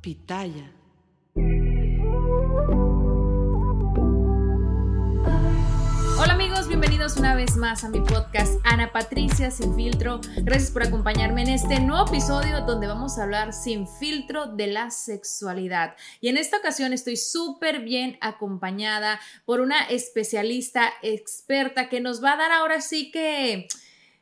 Pitaya. Hola amigos, bienvenidos una vez más a mi podcast Ana Patricia Sin Filtro. Gracias por acompañarme en este nuevo episodio donde vamos a hablar sin filtro de la sexualidad. Y en esta ocasión estoy súper bien acompañada por una especialista experta que nos va a dar ahora sí que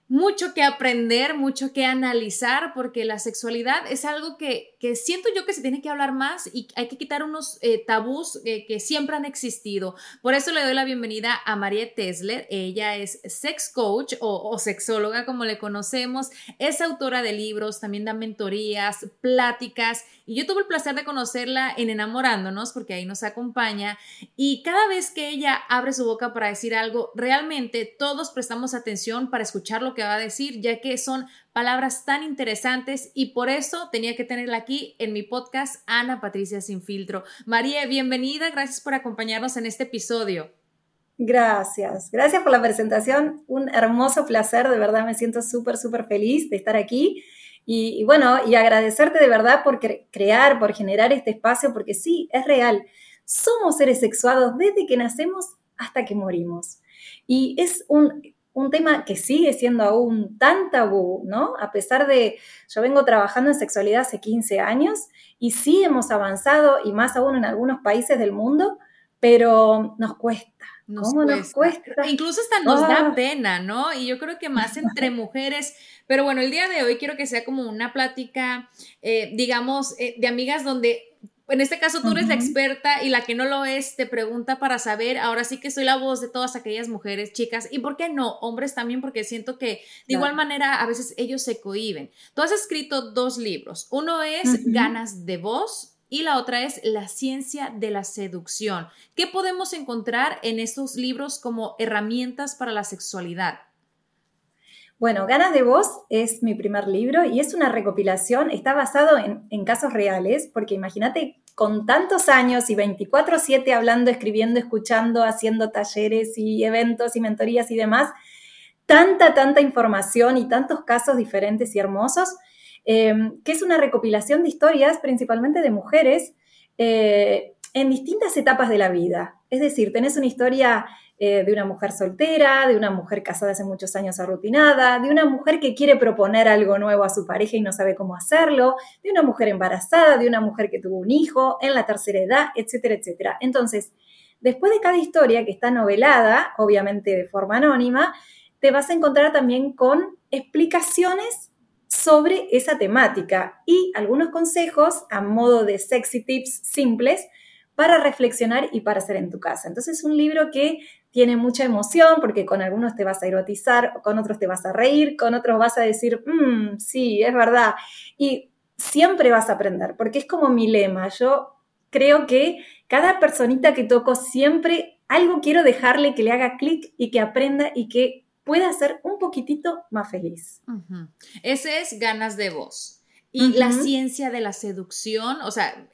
mucho que aprender, mucho que analizar, porque la sexualidad es algo que, siento yo que se tiene que hablar más y hay que quitar unos eh, tabús eh, que siempre han existido. Por eso le doy la bienvenida a María Tesler. Ella es sex coach o, o sexóloga, como le conocemos. Es autora de libros, también da mentorías, pláticas. Y yo tuve el placer de conocerla en Enamorándonos, porque ahí nos acompaña. Y cada vez que ella abre su boca para decir algo, realmente todos prestamos atención para escucharlo que va a decir, ya que son palabras tan interesantes y por eso tenía que tenerla aquí en mi podcast Ana Patricia Sin Filtro. María, bienvenida, gracias por acompañarnos en este episodio. Gracias, gracias por la presentación, un hermoso placer, de verdad me siento súper, súper feliz de estar aquí. Y, bueno, y agradecerte de verdad por crear, por generar este espacio, porque sí, es real. Somos seres sexuados desde que nacemos hasta que morimos. Y es un, un tema que sigue siendo aún tan tabú, ¿no? A pesar de, yo vengo trabajando en sexualidad hace 15 años y sí hemos avanzado y más aún en algunos países del mundo, pero nos cuesta. ¿Cómo nos cuesta? Incluso hasta nos da ah. pena, ¿no? Y yo creo que más entre mujeres. Pero bueno, el día de hoy quiero que sea como una plática, eh, digamos, eh, de amigas donde en este caso tú eres la experta y la que no lo es te pregunta para saber, ahora sí que soy la voz de todas aquellas mujeres, chicas, y por qué no, hombres también, porque siento que de igual manera a veces ellos se cohiben. Tú has escrito dos libros, uno es Ganas de voz y la otra es La ciencia de la seducción. ¿Qué podemos encontrar en estos libros como herramientas para la sexualidad? Bueno, Ganas de Voz es mi primer libro y es una recopilación, está basado en, casos reales, porque imagínate con tantos años y 24/7 hablando, escribiendo, escuchando, haciendo talleres y eventos y mentorías y demás, tanta, tanta información y tantos casos diferentes y hermosos, em, que es una recopilación de historias principalmente de mujeres eh, en distintas etapas de la vida. Es decir, tenés una historia eh, de una mujer soltera, de una mujer casada hace muchos años arrutinada, de una mujer que quiere proponer algo nuevo a su pareja y no sabe cómo hacerlo, de una mujer embarazada, de una mujer que tuvo un hijo en la tercera edad, etcétera, etcétera. Entonces, después de cada historia que está novelada, obviamente de forma anónima, te vas a encontrar también con explicaciones sobre esa temática y algunos consejos a modo de sexy tips simples para reflexionar y para hacer en tu casa. Entonces es un libro que tiene mucha emoción porque con algunos te vas a erotizar, con otros te vas a reír, con otros vas a decir, mmm, sí, es verdad. Y siempre vas a aprender, porque es como mi lema. Yo creo que cada personita que toco siempre algo quiero dejarle que le haga clic y que aprenda y que pueda ser un poquitito más feliz. Ese es ganas de voz. Y la ciencia de la seducción, o sea,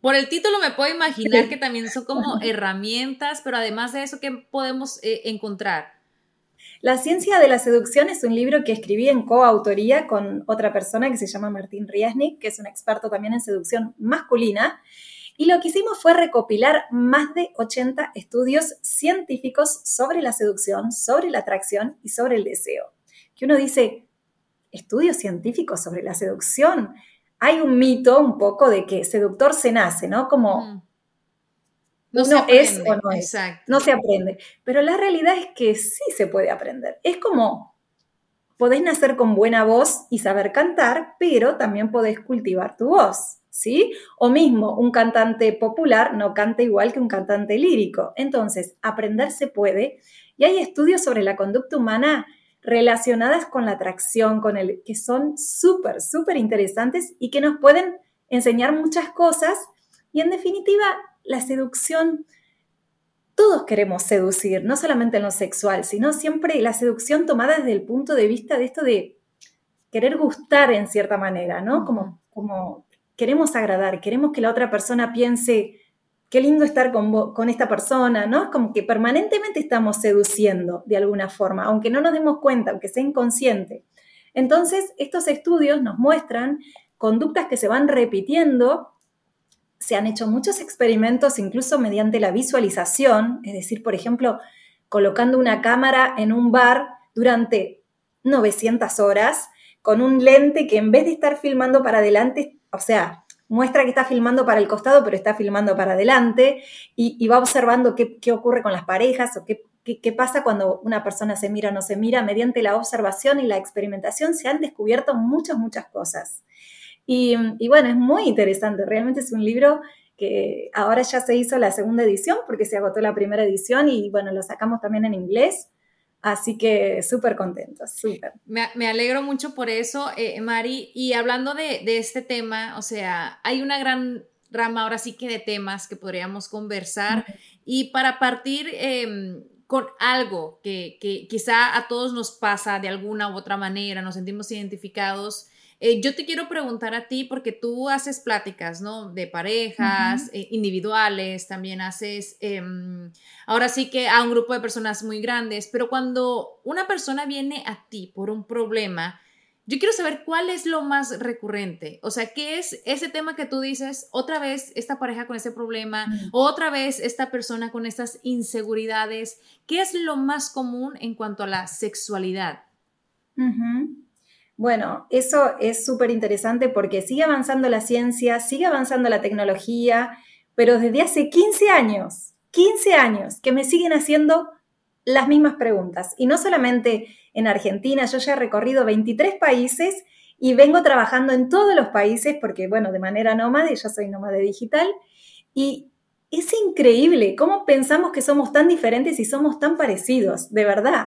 por el título me puedo imaginar que también son como herramientas, pero además de eso, ¿qué podemos eh, encontrar? La ciencia de la seducción es un libro que escribí en coautoría con otra persona que se llama Martín Riesnik, que es un experto también en seducción masculina. Y lo que hicimos fue recopilar más de 80 estudios científicos sobre la seducción, sobre la atracción y sobre el deseo. Que uno dice, estudios científicos sobre la seducción. Hay un mito un poco de que seductor se nace, ¿no? Como no uno es o no es. No se aprende. Pero la realidad es que sí se puede aprender. Es como podés nacer con buena voz y saber cantar, pero también podés cultivar tu voz, ¿sí? O mismo, un cantante popular no canta igual que un cantante lírico. Entonces, aprender se puede y hay estudios sobre la conducta humana relacionadas con la atracción, con el que son súper, súper interesantes y que nos pueden enseñar muchas cosas y en definitiva, la seducción todos queremos seducir, no solamente en lo sexual, sino siempre la seducción tomada desde el punto de vista de esto de querer gustar en cierta manera, ¿no? Como, como queremos agradar, queremos que la otra persona piense, qué lindo estar con, con esta persona, ¿no? Es como que permanentemente estamos seduciendo de alguna forma, aunque no nos demos cuenta, aunque sea inconsciente. Entonces, estos estudios nos muestran conductas que se van repitiendo se han hecho muchos experimentos incluso mediante la visualización, es decir, por ejemplo, colocando una cámara en un bar durante 900 horas con un lente que en vez de estar filmando para adelante, o sea, muestra que está filmando para el costado, pero está filmando para adelante y, va observando qué, ocurre con las parejas o qué, pasa cuando una persona se mira o no se mira. Mediante la observación y la experimentación se han descubierto muchas, muchas cosas. Y, bueno, es muy interesante, realmente es un libro que ahora ya se hizo la segunda edición porque se agotó la primera edición y bueno, lo sacamos también en inglés. Así que súper contentos, súper. Me, alegro mucho por eso, eh, Mari. Y hablando de, este tema, o sea, hay una gran rama ahora sí que de temas que podríamos conversar. Y para partir em, con algo que, que, quizá a todos nos pasa de alguna u otra manera, nos sentimos identificados, eh, yo te quiero preguntar a ti, porque tú haces pláticas, ¿no? De parejas, eh, individuales, también haces, em, ahora sí que a un grupo de personas muy grandes, pero cuando una persona viene a ti por un problema, yo quiero saber cuál es lo más recurrente, o sea, qué es ese tema que tú dices, otra vez esta pareja con ese problema, otra vez esta persona con estas inseguridades, ¿qué es lo más común en cuanto a la sexualidad? Bueno, eso es súper interesante porque sigue avanzando la ciencia, sigue avanzando la tecnología, pero desde hace 15 años, 15 años, que me siguen haciendo las mismas preguntas. Y no solamente en Argentina, yo ya he recorrido 23 países y vengo trabajando en todos los países porque, bueno, de manera nómade, yo soy nómade digital, y es increíble cómo pensamos que somos tan diferentes y somos tan parecidos, de verdad.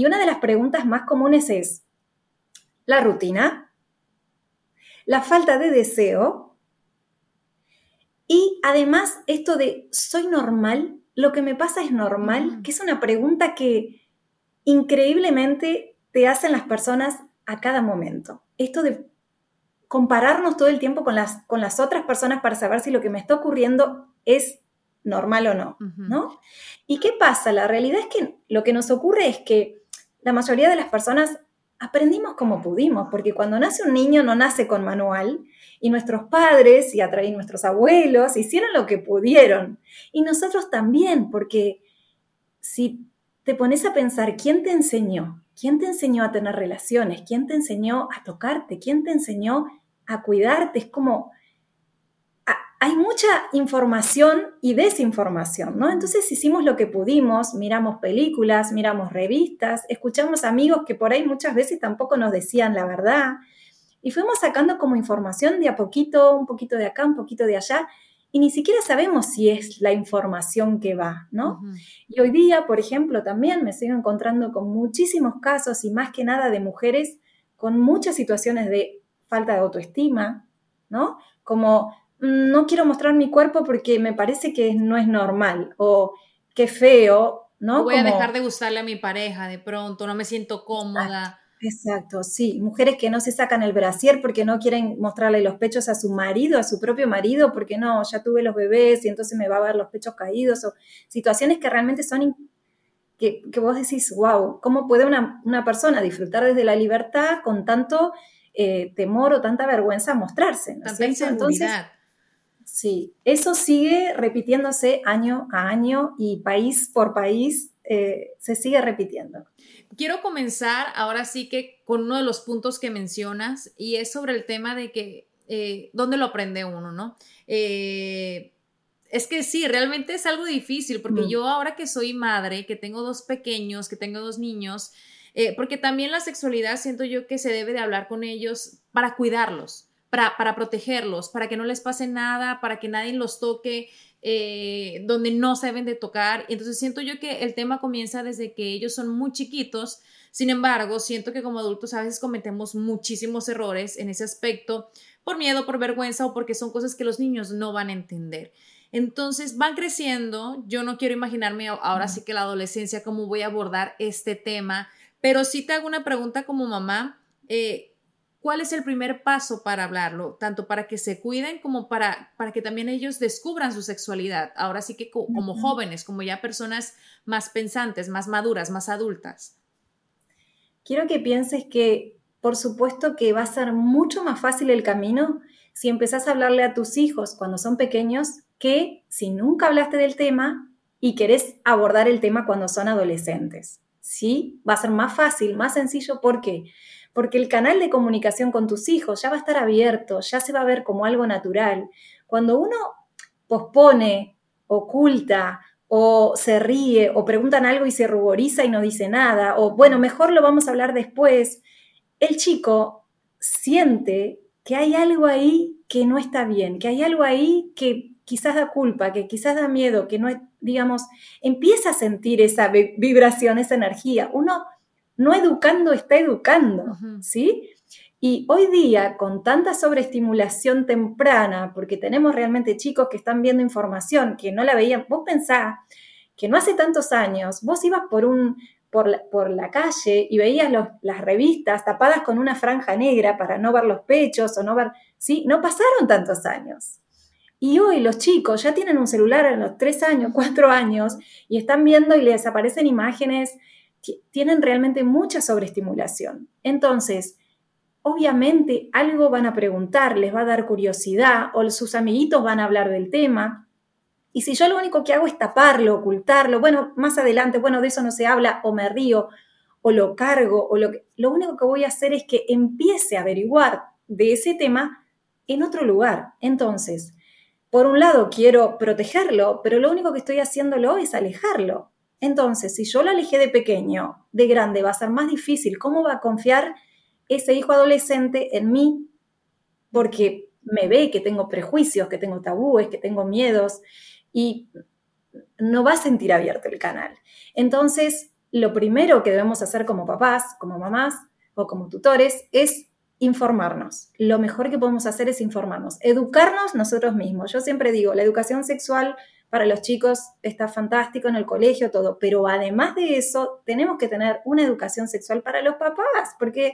Y una de las preguntas más comunes es, ¿la rutina? ¿La falta de deseo? Y además esto de, ¿soy normal? ¿Lo que me pasa es normal? Que es una pregunta que increíblemente te hacen las personas a cada momento. Esto de compararnos todo el tiempo con las, con las otras personas para saber si lo que me está ocurriendo es normal o no, ¿no? ¿Y qué pasa? La realidad es que lo que nos ocurre es que la mayoría de las personas aprendimos como pudimos, porque cuando nace un niño no nace con manual, y nuestros padres y, nuestros abuelos hicieron lo que pudieron, y nosotros también, porque si te pones a pensar, ¿quién te enseñó? ¿Quién te enseñó a tener relaciones? ¿Quién te enseñó a tocarte? ¿Quién te enseñó a cuidarte? Es como hay mucha información y desinformación, ¿no? Entonces hicimos lo que pudimos, miramos películas, miramos revistas, escuchamos amigos que por ahí muchas veces tampoco nos decían la verdad y fuimos sacando como información de a poquito, un poquito de acá, un poquito de allá, y ni siquiera sabemos si es la información que va, ¿no? Y hoy día, por ejemplo, también me sigo encontrando con muchísimos casos y más que nada de mujeres con muchas situaciones de falta de autoestima, ¿no? Como no quiero mostrar mi cuerpo porque me parece que no es normal o qué feo, ¿no? Voy a dejar de gustarle a mi pareja de pronto, no me siento cómoda. Exacto, sí. Mujeres que no se sacan el brasier porque no quieren mostrarle los pechos a su marido, a su propio marido, porque no, ya tuve los bebés y entonces me va a ver los pechos caídos, o situaciones que realmente son, que, vos decís, wow, ¿cómo puede una, persona disfrutar desde la libertad con tanto eh, temor o tanta vergüenza mostrarse? Tanta inseguridad. Entonces, Sí, eso sigue repitiéndose año a año y país por país eh, se sigue repitiendo. Quiero comenzar ahora sí que con uno de los puntos que mencionas y es sobre el tema de que, eh, ¿dónde lo aprende uno, no? Eh, es que sí, realmente es algo difícil porque mm. yo ahora que soy madre, que tengo dos pequeños, que tengo dos niños, porque también la sexualidad siento yo que se debe de hablar con ellos para cuidarlos para, protegerlos, para que no les pase nada, para que nadie los toque eh, donde no se deben de tocar. Entonces siento yo que el tema comienza desde que ellos son muy chiquitos. Sin embargo, siento que como adultos a veces cometemos muchísimos errores en ese aspecto por miedo, por vergüenza o porque son cosas que los niños no van a entender. Entonces van creciendo. Yo no quiero imaginarme ahora sí que la adolescencia cómo voy a abordar este tema, pero sí te hago una pregunta como mamá. Eh, ¿Cuál es el primer paso para hablarlo? Tanto para que se cuiden como para, para que también ellos descubran su sexualidad. Ahora sí que como jóvenes, como ya personas más pensantes, más maduras, más adultas. Quiero que pienses que, por supuesto, que va a ser mucho más fácil el camino si empezás a hablarle a tus hijos cuando son pequeños que si nunca hablaste del tema y querés abordar el tema cuando son adolescentes. ¿Sí? Va a ser más fácil, más sencillo. ¿Por qué? porque el canal de comunicación con tus hijos ya va a estar abierto, ya se va a ver como algo natural. Cuando uno pospone, oculta o se ríe o preguntan algo y se ruboriza y no dice nada, o bueno, mejor lo vamos a hablar después, el chico siente que hay algo ahí que no está bien, que hay algo ahí que quizás da culpa, que quizás da miedo, que no, digamos, empieza a sentir esa vibración, esa energía. Uno no educando está educando, ¿sí? Y hoy día, con tanta sobreestimulación temprana, porque tenemos realmente chicos que están viendo información que no la veían, vos pensás que no hace tantos años, vos ibas por, un, por, la, calle y veías las revistas tapadas con una franja negra para no ver los pechos o no ver, ¿sí? No pasaron tantos años. Y hoy los chicos ya tienen un celular a los tres años, cuatro años, y están viendo y les aparecen imágenes tienen realmente mucha sobreestimulación. Entonces, obviamente algo van a preguntar, les va a dar curiosidad o sus amiguitos van a hablar del tema. Y si yo lo único que hago es taparlo, ocultarlo, bueno, más adelante, bueno, de eso no se habla, o me río, o lo cargo, o lo, lo único que voy a hacer es que empiece a averiguar de ese tema en otro lugar. Entonces, por un lado quiero protegerlo, pero lo único que estoy haciéndolo es alejarlo. Entonces, si yo lo alejé de pequeño, de grande va a ser más difícil. ¿Cómo va a confiar ese hijo adolescente en mí? Porque me ve que tengo prejuicios, que tengo tabúes, que tengo miedos y no va a sentir abierto el canal. Entonces, lo primero que debemos hacer como papás, como mamás o como tutores es informarnos. Lo mejor que podemos hacer es informarnos, educarnos nosotros mismos. Yo siempre digo, la educación sexual para los chicos está fantástico en el colegio, todo, pero además de eso, tenemos que tener una educación sexual para los papás, porque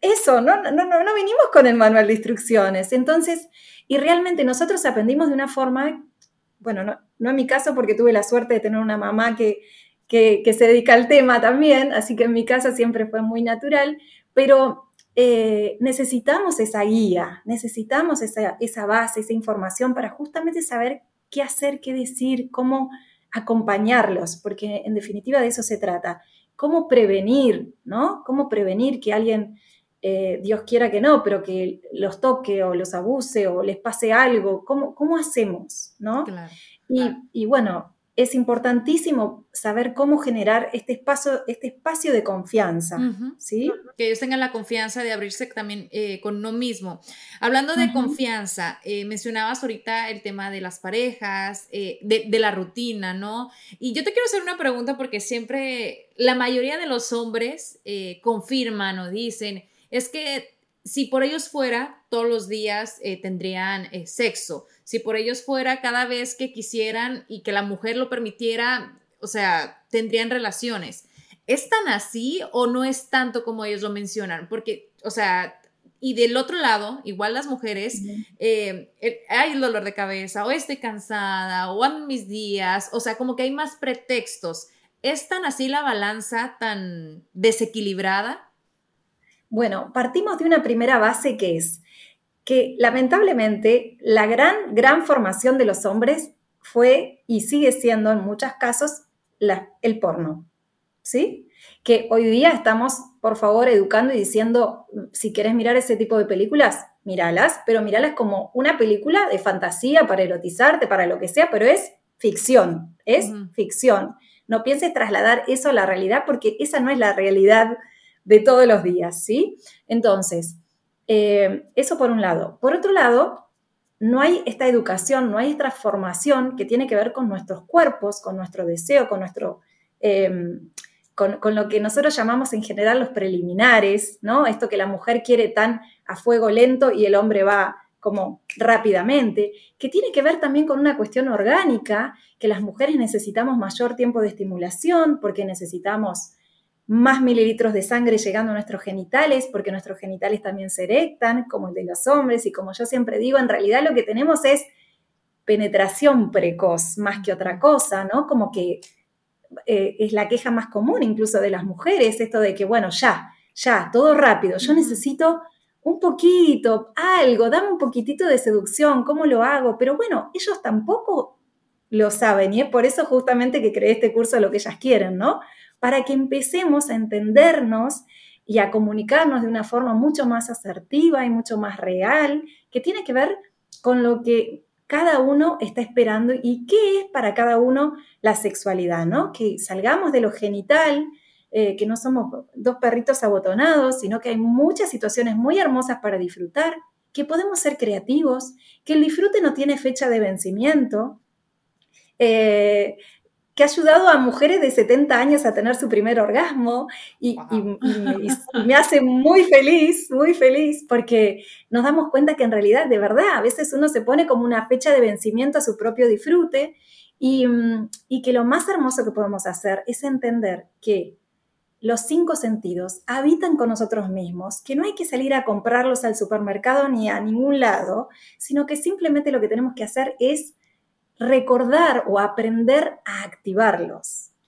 eso, no, no, no, no vinimos con el manual de instrucciones. Entonces, y realmente nosotros aprendimos de una forma, bueno, no, no en mi caso porque tuve la suerte de tener una mamá que, que, se dedica al tema también, así que en mi casa siempre fue muy natural, pero eh, necesitamos esa guía, necesitamos esa, esa, base, esa información para justamente saber qué hacer, qué decir, cómo acompañarlos, porque en definitiva de eso se trata. Cómo prevenir, ¿no? Cómo prevenir que alguien eh, Dios quiera que no, pero que los toque o los abuse o les pase algo, ¿cómo, cómo hacemos? ¿no? y, y, bueno, es importantísimo saber cómo generar este espacio, este espacio de confianza, ¿sí? Que ellos tengan la confianza de abrirse también eh, con uno mismo. Hablando de confianza, eh, mencionabas ahorita el tema de las parejas, eh, de, de, la rutina, ¿no? Y yo te quiero hacer una pregunta porque siempre la mayoría de los hombres confirman o dicen, es que si por ellos fuera, todos los días eh, tendrían eh, sexo. Si por ellos fuera, cada vez que quisieran y que la mujer lo permitiera, o sea, tendrían relaciones. ¿Es tan así o no es tanto como ellos lo mencionan? Porque, o sea, y del otro lado, igual las mujeres, eh, hay el dolor de cabeza, o estoy cansada, o a mis días, o sea, como que hay más pretextos. ¿Es tan así la balanza, tan desequilibrada? Bueno, partimos de una primera base que es que lamentablemente la gran, gran formación de los hombres fue y sigue siendo en muchos casos el porno, ¿sí? Que hoy día estamos, por favor, educando y diciendo, si quieres mirar ese tipo de películas, míralas, pero míralas como una película de fantasía para erotizarte, para lo que sea, pero es ficción, es ficción. No pienses trasladar eso a la realidad porque esa no es la realidad de todos los días, ¿sí? Entonces, eh, eso por un lado. Por otro lado, no hay esta educación, no hay esta formación que tiene que ver con nuestros cuerpos, con nuestro deseo, con nuestro... Em, con, con, lo que nosotros llamamos en general los preliminares, ¿no? Esto que la mujer quiere tan a fuego lento y el hombre va como rápidamente, que tiene que ver también con una cuestión orgánica, que las mujeres necesitamos mayor tiempo de estimulación porque necesitamos más mililitros de sangre llegando a nuestros genitales, porque nuestros genitales también se erectan, como el de los hombres, y como yo siempre digo, en realidad lo que tenemos es penetración precoz más que otra cosa, ¿no? Como que eh, es la queja más común incluso de las mujeres, esto de que, bueno, ya, ya, todo rápido, yo necesito un poquito, algo, dame un poquitito de seducción, ¿cómo lo hago? Pero bueno, ellos tampoco lo saben y es por eso justamente que creé este curso de lo que ellas quieren, ¿no? Para que empecemos a entendernos y a comunicarnos de una forma mucho más asertiva y mucho más real, que tiene que ver con lo que cada uno está esperando y qué es para cada uno la sexualidad, ¿no? Que salgamos de lo genital, eh, que no somos dos perritos abotonados, sino que hay muchas situaciones muy hermosas para disfrutar, que podemos ser creativos, que el disfrute no tiene fecha de vencimiento, eh, que ha ayudado a mujeres de 70 años a tener su primer orgasmo y, me hace muy feliz, muy feliz, porque nos damos cuenta que en realidad, de verdad, a veces uno se pone como una fecha de vencimiento a su propio disfrute y, y que lo más hermoso que podemos hacer es entender que los cinco sentidos habitan con nosotros mismos, que no hay que salir a comprarlos al supermercado ni a ningún lado, sino que simplemente lo que tenemos que hacer es recordar o aprender a activarlos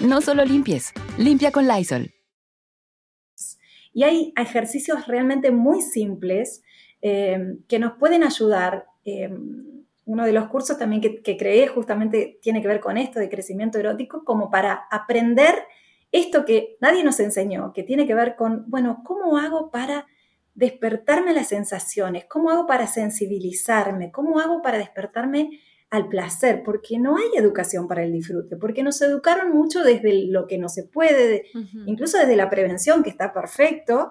No solo limpies, limpia con Lysol. Y hay ejercicios realmente muy simples eh, que nos pueden ayudar. Eh, uno de los cursos también que, que, creé justamente tiene que ver con esto de crecimiento erótico, como para aprender esto que nadie nos enseñó, que tiene que ver con, bueno, ¿cómo hago para despertarme las sensaciones? ¿Cómo hago para sensibilizarme? ¿Cómo hago para despertarme al placer, porque no hay educación para el disfrute, porque nos educaron mucho desde lo que no se puede, incluso desde la prevención, que está perfecto,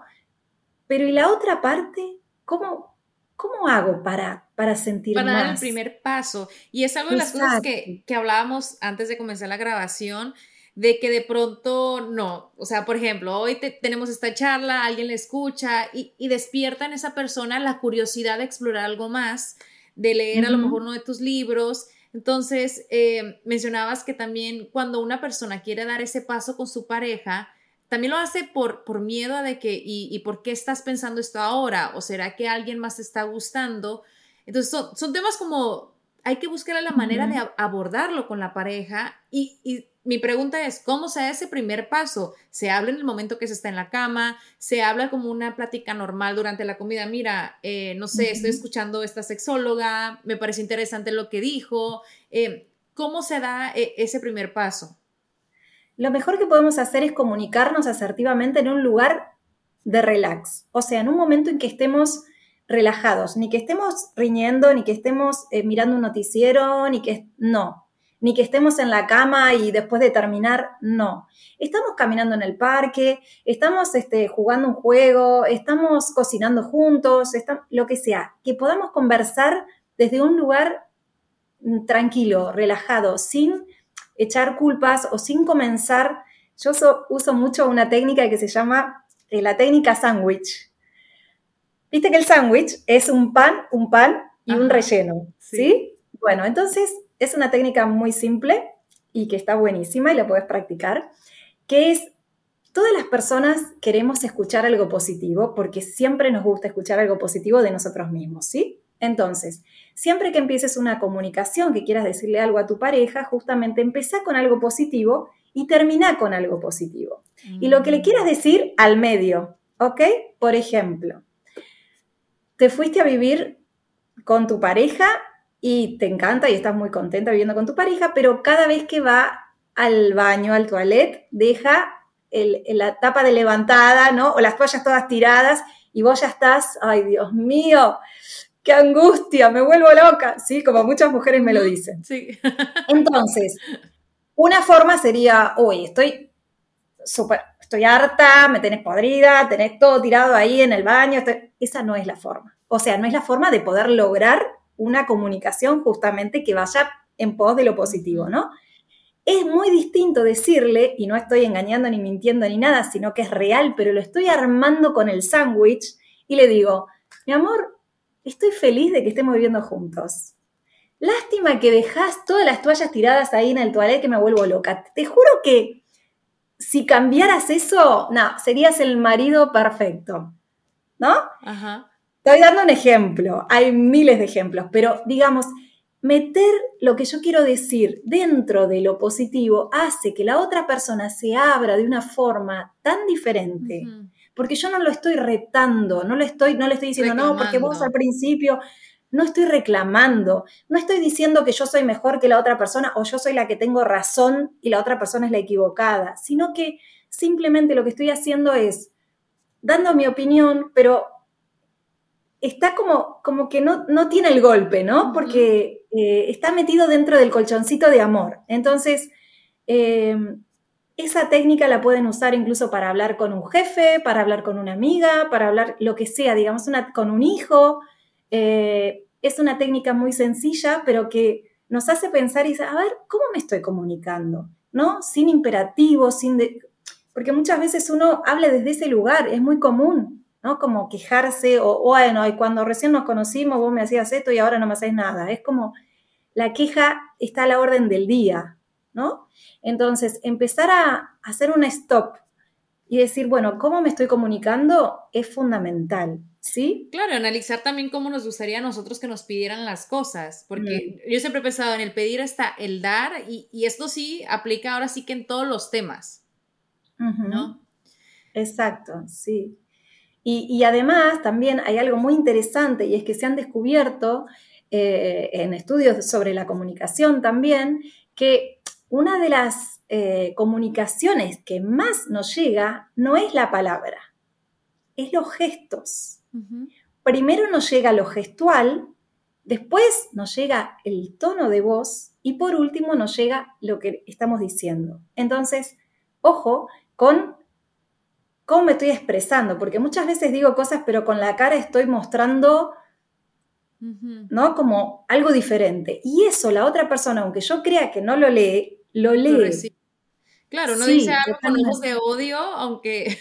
Pero ¿y la otra parte? ¿Cómo, cómo hago para, para sentir para más? dar el primer paso. Y es algo de las cosas que, que hablábamos antes de comenzar la grabación, de que de pronto no, o sea, por ejemplo, hoy tenemos esta charla, alguien le escucha y, y, despierta en esa persona la curiosidad de explorar algo más, de leer a lo mejor uno de tus libros. Entonces, eh, mencionabas que también cuando una persona quiere dar ese paso con su pareja, también lo hace por, por miedo a de que, y, y, por qué estás pensando esto ahora? ¿O será que alguien más te está gustando? Entonces, son, son temas como, hay que buscar la manera de abordarlo con la pareja y, y mi pregunta es, ¿cómo se da ese primer paso? ¿Se habla en el momento que se está en la cama? ¿Se habla como una plática normal durante la comida? Mira, eh, no sé, estoy escuchando a esta sexóloga, me parece interesante lo que dijo. Eh, ¿Cómo se da eh, ese primer paso? Lo mejor que podemos hacer es comunicarnos asertivamente en un lugar de relax, o sea, en un momento en que estemos relajados, ni que estemos riñendo, ni que estemos mirando un noticiero, ni que no, ni que estemos en la cama y después de terminar, no. Estamos caminando en el parque, estamos este, jugando un juego, estamos cocinando juntos, lo que sea, que podamos conversar desde un lugar mm, tranquilo, relajado, sin echar culpas o sin comenzar. Yo uso mucho una técnica que se llama eh, la técnica sándwich. Viste que el sándwich es un pan, un pan y un relleno, ¿sí? Bueno, entonces es una técnica muy simple y que está buenísima y la puedes practicar, que es, todas las personas queremos escuchar algo positivo porque siempre nos gusta escuchar algo positivo de nosotros mismos, ¿sí? Entonces, siempre que empieces una comunicación, que quieras decirle algo a tu pareja, justamente empieza con algo positivo y termina con algo positivo. Y lo que le mm. quieras decir al medio, ¿ok? Por ejemplo, te fuiste a vivir con tu pareja y te encanta y estás muy contenta viviendo con tu pareja, pero cada vez que va al baño, al toilet, deja la tapa de levantada, ¿no? O las toallas todas tiradas y vos ya estás, ay Dios mío, qué angustia, me vuelvo loca, ¿sí? Como muchas mujeres me lo dicen. Sí. Entonces, una forma sería, uy, estoy súper, estoy harta, me tenés podrida, tenés todo tirado ahí en el baño. Esa no es la forma. O sea, no es la forma de poder lograr una comunicación justamente que vaya en pos de lo positivo, ¿no? Es muy distinto decirle, y no estoy engañando ni mintiendo ni nada, sino que es real, pero lo estoy armando con el sándwich y le digo, mi amor, estoy feliz de que estemos viviendo juntos. Lástima que dejas todas las toallas tiradas ahí en el toilet que me vuelvo loca. Te juro que si cambiaras eso, no, serías el marido perfecto. ¿No? Ajá. Estoy dando un ejemplo, hay miles de ejemplos, pero digamos, meter lo que yo quiero decir dentro de lo positivo hace que la otra persona se abra de una forma tan diferente. Porque yo no lo estoy retando, no le estoy, no le estoy diciendo, no, porque vos al principio no estoy reclamando, no estoy diciendo que yo soy mejor que la otra persona o yo soy la que tengo razón y la otra persona es la equivocada, sino que simplemente lo que estoy haciendo es dando mi opinión, pero está como, como que no, no tiene el golpe, ¿no? Porque eh, está metido dentro del colchoncito de amor. Entonces, eh, esa técnica la pueden usar incluso para hablar con un jefe, para hablar con una amiga, para hablar lo que sea, digamos, una, con un hijo. Eh, es una técnica muy sencilla, pero que nos hace pensar y decir, a ver, ¿cómo me estoy comunicando? ¿No? Sin imperativos, sin... Porque muchas veces uno habla desde ese lugar, es muy común. ¿No? Como quejarse o, bueno, y cuando recién nos conocimos vos me hacías esto y ahora no me hacés nada. Es como la queja está a la orden del día, ¿no? Entonces, empezar a hacer un stop y decir, bueno, ¿cómo me estoy comunicando? Es fundamental, ¿sí? Claro, analizar también cómo nos gustaría a nosotros que nos pidieran las cosas, porque yo siempre he pensado en el pedir hasta el dar y, esto sí aplica ahora sí que en todos los temas, ¿no? Exacto, sí. Y, además también hay algo muy interesante y es que se han descubierto eh, en estudios sobre la comunicación también que una de las eh, comunicaciones que más nos llega no es la palabra, es los gestos. Primero nos llega lo gestual, después nos llega el tono de voz y por último nos llega lo que estamos diciendo. Entonces, ojo con cómo me estoy expresando, porque muchas veces digo cosas, pero con la cara estoy mostrando, ¿no? Como algo diferente. Y eso la otra persona, aunque yo crea que no lo lee, lo lee. claro, no dice algo con ojos de odio, aunque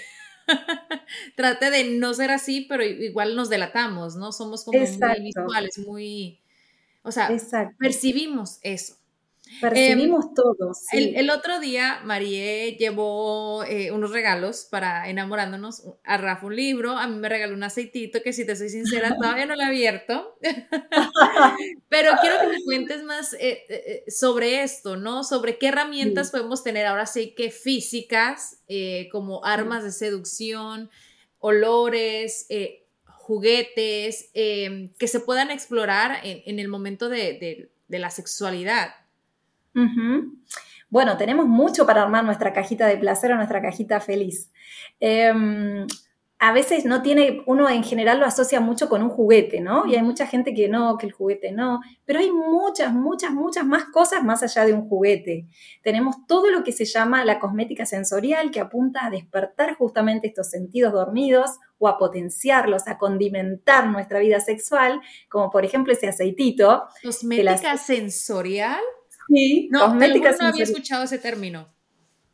trate de no ser así, pero igual nos delatamos, ¿no? Somos como muy visuales, muy... O sea, percibimos eso. Percibimos em, todos. El, otro día, Marie llevó eh, unos regalos para enamorándonos. A Rafa un libro, a mí me regaló un aceitito que, si te soy sincera, todavía no lo he abierto. Pero quiero que me cuentes más eh, eh, sobre esto, ¿no? Sobre qué herramientas podemos tener ahora sí que físicas, como armas de seducción, olores, juguetes, em, que se puedan explorar en, el momento de la sexualidad. Bueno, tenemos mucho para armar nuestra cajita de placer o nuestra cajita feliz. Em, a veces no tiene, uno en general lo asocia mucho con un juguete, ¿no? Y hay mucha gente que no, que el juguete no, pero hay muchas, muchas, muchas más cosas más allá de un juguete. Tenemos todo lo que se llama la cosmética sensorial, que apunta a despertar justamente estos sentidos dormidos o a potenciarlos, a condimentar nuestra vida sexual, como por ejemplo ese aceitito. ¿Cosmética sensorial? Sí, no, no había escuchado ese término.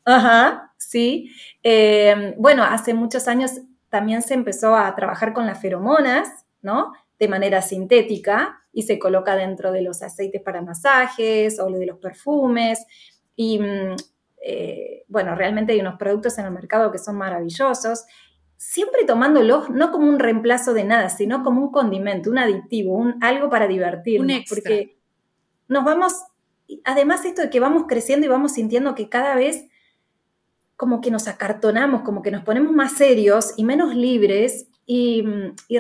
Ajá, sí. Eh, bueno, hace muchos años también se empezó a trabajar con las feromonas, ¿no? De manera sintética y se coloca dentro de los aceites para masajes o de los perfumes. Y mm, eh, bueno, realmente hay unos productos en el mercado que son maravillosos, siempre tomándolos no como un reemplazo de nada, sino como un condimento, un aditivo, un, algo para divertirnos. Porque nos vamos además esto de que vamos creciendo y vamos sintiendo que cada vez como que nos acartonamos, como que nos ponemos más serios y menos libres y,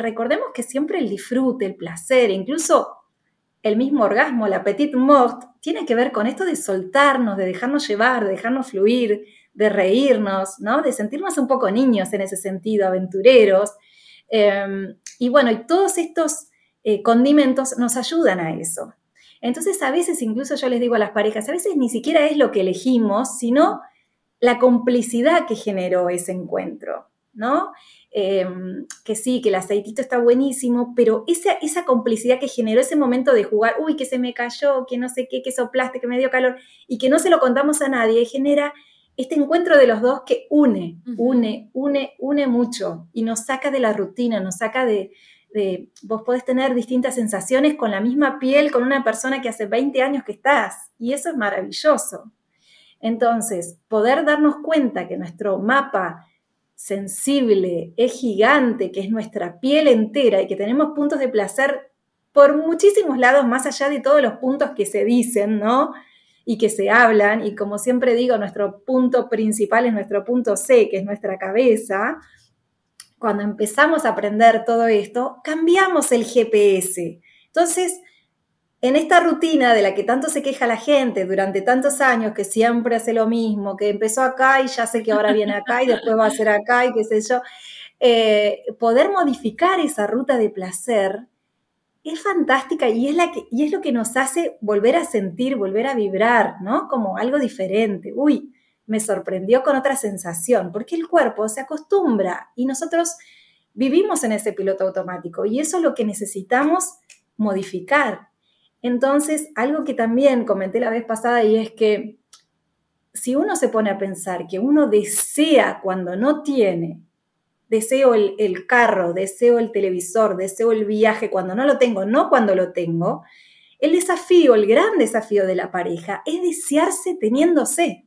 recordemos que siempre el disfrute, el placer, incluso el mismo orgasmo, la petite mort, tiene que ver con esto de soltarnos, de dejarnos llevar, de dejarnos fluir, de reírnos, ¿no? De sentirnos un poco niños en ese sentido, aventureros. Em, y bueno, y todos estos eh, condimentos nos ayudan a eso. Entonces, a veces incluso yo les digo a las parejas, a veces ni siquiera es lo que elegimos, sino la complicidad que generó ese encuentro, ¿no? Em, que sí, que el aceitito está buenísimo, pero esa, esa complicidad que generó ese momento de jugar, uy, que se me cayó, que no sé qué, que soplaste, que me dio calor, y que no se lo contamos a nadie, genera este encuentro de los dos que une, une, une, une mucho y nos saca de la rutina, nos saca de, vos podés tener distintas sensaciones con la misma piel con una persona que hace 20 años que estás, y eso es maravilloso. Entonces, poder darnos cuenta que nuestro mapa sensible es gigante, que es nuestra piel entera y que tenemos puntos de placer por muchísimos lados, más allá de todos los puntos que se dicen, ¿no? Y que se hablan, y como siempre digo, nuestro punto principal es nuestro punto C, que es nuestra cabeza, cuando empezamos a aprender todo esto, cambiamos el GPS. Entonces, en esta rutina de la que tanto se queja la gente durante tantos años, que siempre hace lo mismo, que empezó acá y ya sé que ahora viene acá y después va a ser acá y qué sé yo, eh, poder modificar esa ruta de placer es fantástica y es, la que, y es lo que nos hace volver a sentir, volver a vibrar, ¿no? Como algo diferente. Uy, me sorprendió con otra sensación, porque el cuerpo se acostumbra y nosotros vivimos en ese piloto automático y eso es lo que necesitamos modificar. Entonces, algo que también comenté la vez pasada y es que si uno se pone a pensar que uno desea cuando no tiene, deseo el, carro, deseo el televisor, deseo el viaje cuando no lo tengo, no cuando lo tengo, el desafío, el gran desafío de la pareja es desearse teniéndose.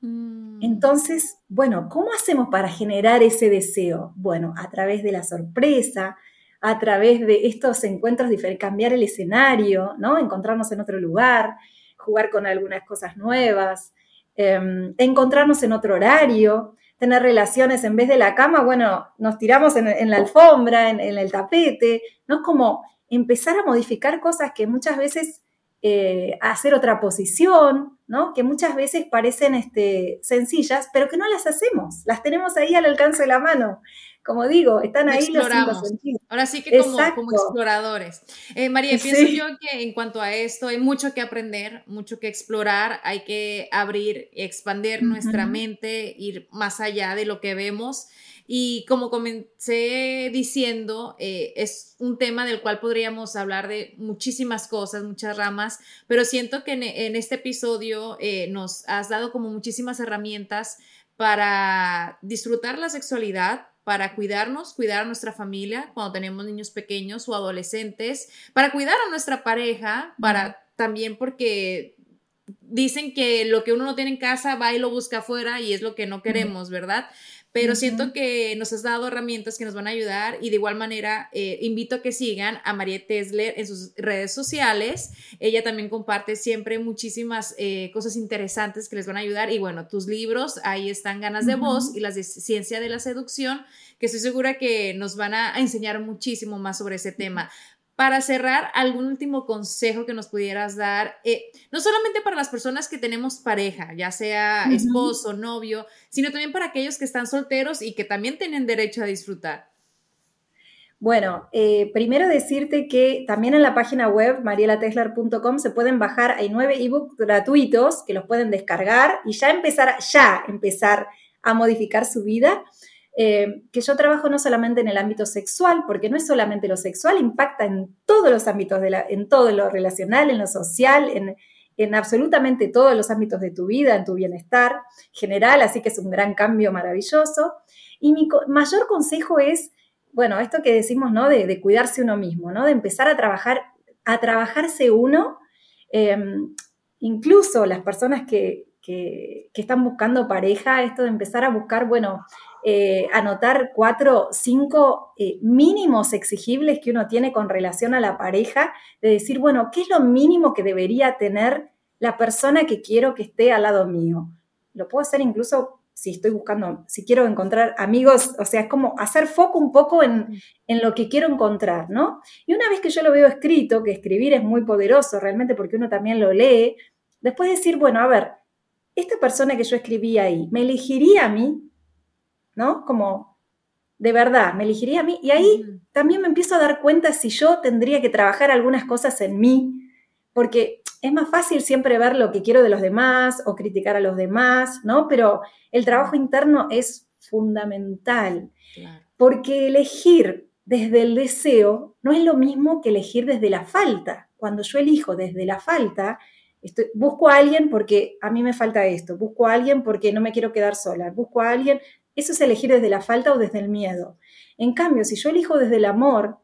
Mm. Entonces, bueno, ¿cómo hacemos para generar ese deseo? Bueno, a través de la sorpresa, a través de estos encuentros cambiar el escenario, ¿no? Encontrarnos en otro lugar, jugar con algunas cosas nuevas, em, encontrarnos en otro horario, tener relaciones en vez de la cama, bueno, nos tiramos en, la alfombra, en, el tapete, ¿no? Es como empezar a modificar cosas que muchas veces eh, hacer otra posición, ¿no? Que muchas veces parecen este, sencillas, pero que no las hacemos, las tenemos ahí al alcance de la mano como digo, están ahí los cinco sentidos. Ahora sí que como, como exploradores. Eh, María, pienso yo que en cuanto a esto hay mucho que aprender, mucho que explorar, hay que abrir, expandir nuestra mente, ir más allá de lo que vemos. Y como comencé diciendo, eh, es un tema del cual podríamos hablar de muchísimas cosas, muchas ramas, pero siento que en, este episodio eh, nos has dado como muchísimas herramientas para disfrutar la sexualidad, para cuidarnos, cuidar a nuestra familia cuando tenemos niños pequeños o adolescentes, para cuidar a nuestra pareja, para también porque dicen que lo que uno no tiene en casa va y lo busca afuera y es lo que no queremos, ¿verdad? Pero siento que nos has dado herramientas que nos van a ayudar y de igual manera eh, invito a que sigan a María Tesler en sus redes sociales. Ella también comparte siempre muchísimas eh, cosas interesantes que les van a ayudar y bueno, tus libros, ahí están Ganas de Voz y las de Ciencia de la Seducción, que estoy segura que nos van a enseñar muchísimo más sobre ese tema para cerrar, algún último consejo que nos pudieras dar, eh, no solamente para las personas que tenemos pareja, ya sea esposo, novio, sino también para aquellos que están solteros y que también tienen derecho a disfrutar. Bueno, eh, primero decirte que también en la página web marielateslar.com se pueden bajar, hay nueve ebooks gratuitos que los pueden descargar y ya empezar, ya empezar a modificar su vida. Eh, que yo trabajo no solamente en el ámbito sexual, porque no es solamente lo sexual, impacta en todos los ámbitos, de la, en todo lo relacional, en lo social, en, en absolutamente todos los ámbitos de tu vida, en tu bienestar general, así que es un gran cambio maravilloso. Y mi mayor consejo es, bueno, esto que decimos, ¿no? De, cuidarse uno mismo, ¿no? De empezar a trabajar, a trabajarse uno, em, incluso las personas que, que, que, están buscando pareja, esto de empezar a buscar, bueno, eh, anotar cuatro, cinco eh, mínimos exigibles que uno tiene con relación a la pareja, de decir, bueno, ¿qué es lo mínimo que debería tener la persona que quiero que esté al lado mío? Lo puedo hacer incluso si estoy buscando, si quiero encontrar amigos, o sea, es como hacer foco un poco en, en, lo que quiero encontrar, ¿no? Y una vez que yo lo veo escrito, que escribir es muy poderoso realmente porque uno también lo lee, después decir, bueno, a ver, esta persona que yo escribí ahí, ¿me elegiría a mí? ¿no? Como, de verdad, me elegiría a mí. Y ahí también me empiezo a dar cuenta si yo tendría que trabajar algunas cosas en mí, porque es más fácil siempre ver lo que quiero de los demás o criticar a los demás, ¿no? Pero el trabajo interno es fundamental, porque elegir desde el deseo no es lo mismo que elegir desde la falta. Cuando yo elijo desde la falta, busco a alguien porque a mí me falta esto, busco a alguien porque no me quiero quedar sola, busco a alguien eso es elegir desde la falta o desde el miedo. En cambio, si yo elijo desde el amor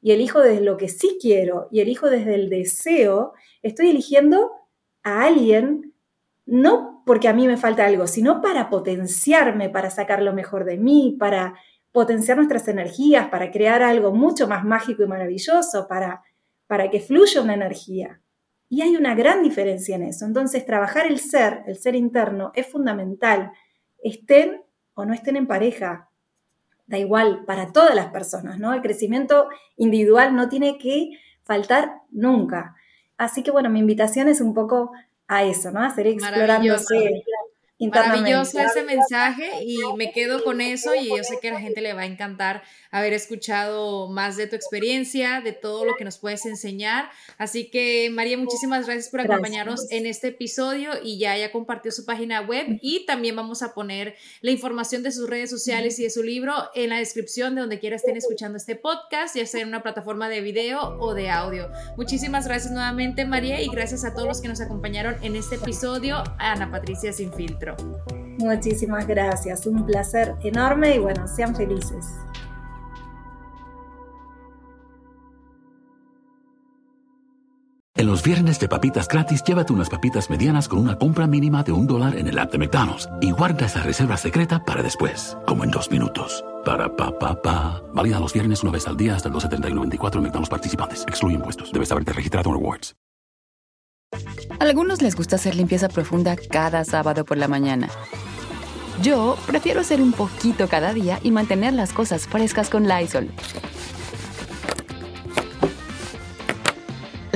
y elijo desde lo que sí quiero y elijo desde el deseo, estoy eligiendo a alguien no porque a mí me falta algo, sino para potenciarme, para sacar lo mejor de mí, para potenciar nuestras energías, para crear algo mucho más mágico y maravilloso, para, para que fluya una energía. Y hay una gran diferencia en eso. Entonces, trabajar el ser, el ser interno, es fundamental. Estén o no estén en pareja, da igual para todas las personas, ¿no? El crecimiento individual no tiene que faltar nunca. Así que bueno, mi invitación es un poco a eso, ¿no? A seguir explorándose Maravilloso ese mensaje y me quedo con eso y yo sé que a la gente le va a encantar haber escuchado más de tu experiencia, de todo lo que nos puedes enseñar. Así que María, muchísimas gracias por acompañarnos en este episodio y ya ya compartió su página web y también vamos a poner la información de sus redes sociales y de su libro en la descripción de donde quiera estén escuchando este podcast, ya sea en una plataforma de video o de audio. Muchísimas gracias nuevamente María y gracias a todos los que nos acompañaron en este episodio. Ana Patricia Sin Filtro. Muchísimas gracias, un placer enorme y bueno, sean felices. En los viernes de papitas gratis, llévate unas papitas medianas con una compra mínima de un dólar en el app de McDonald's y guarda esa reserva secreta para después, como en dos minutos. Para pa pa pa. Válida los viernes una vez al día hasta el 2.70 en McDonald's participantes. Excluye impuestos. Debes haberte registrado en Rewards. Algunos les gusta hacer limpieza profunda cada sábado por la mañana. Yo prefiero hacer un poquito cada día y mantener las cosas frescas con Lysol.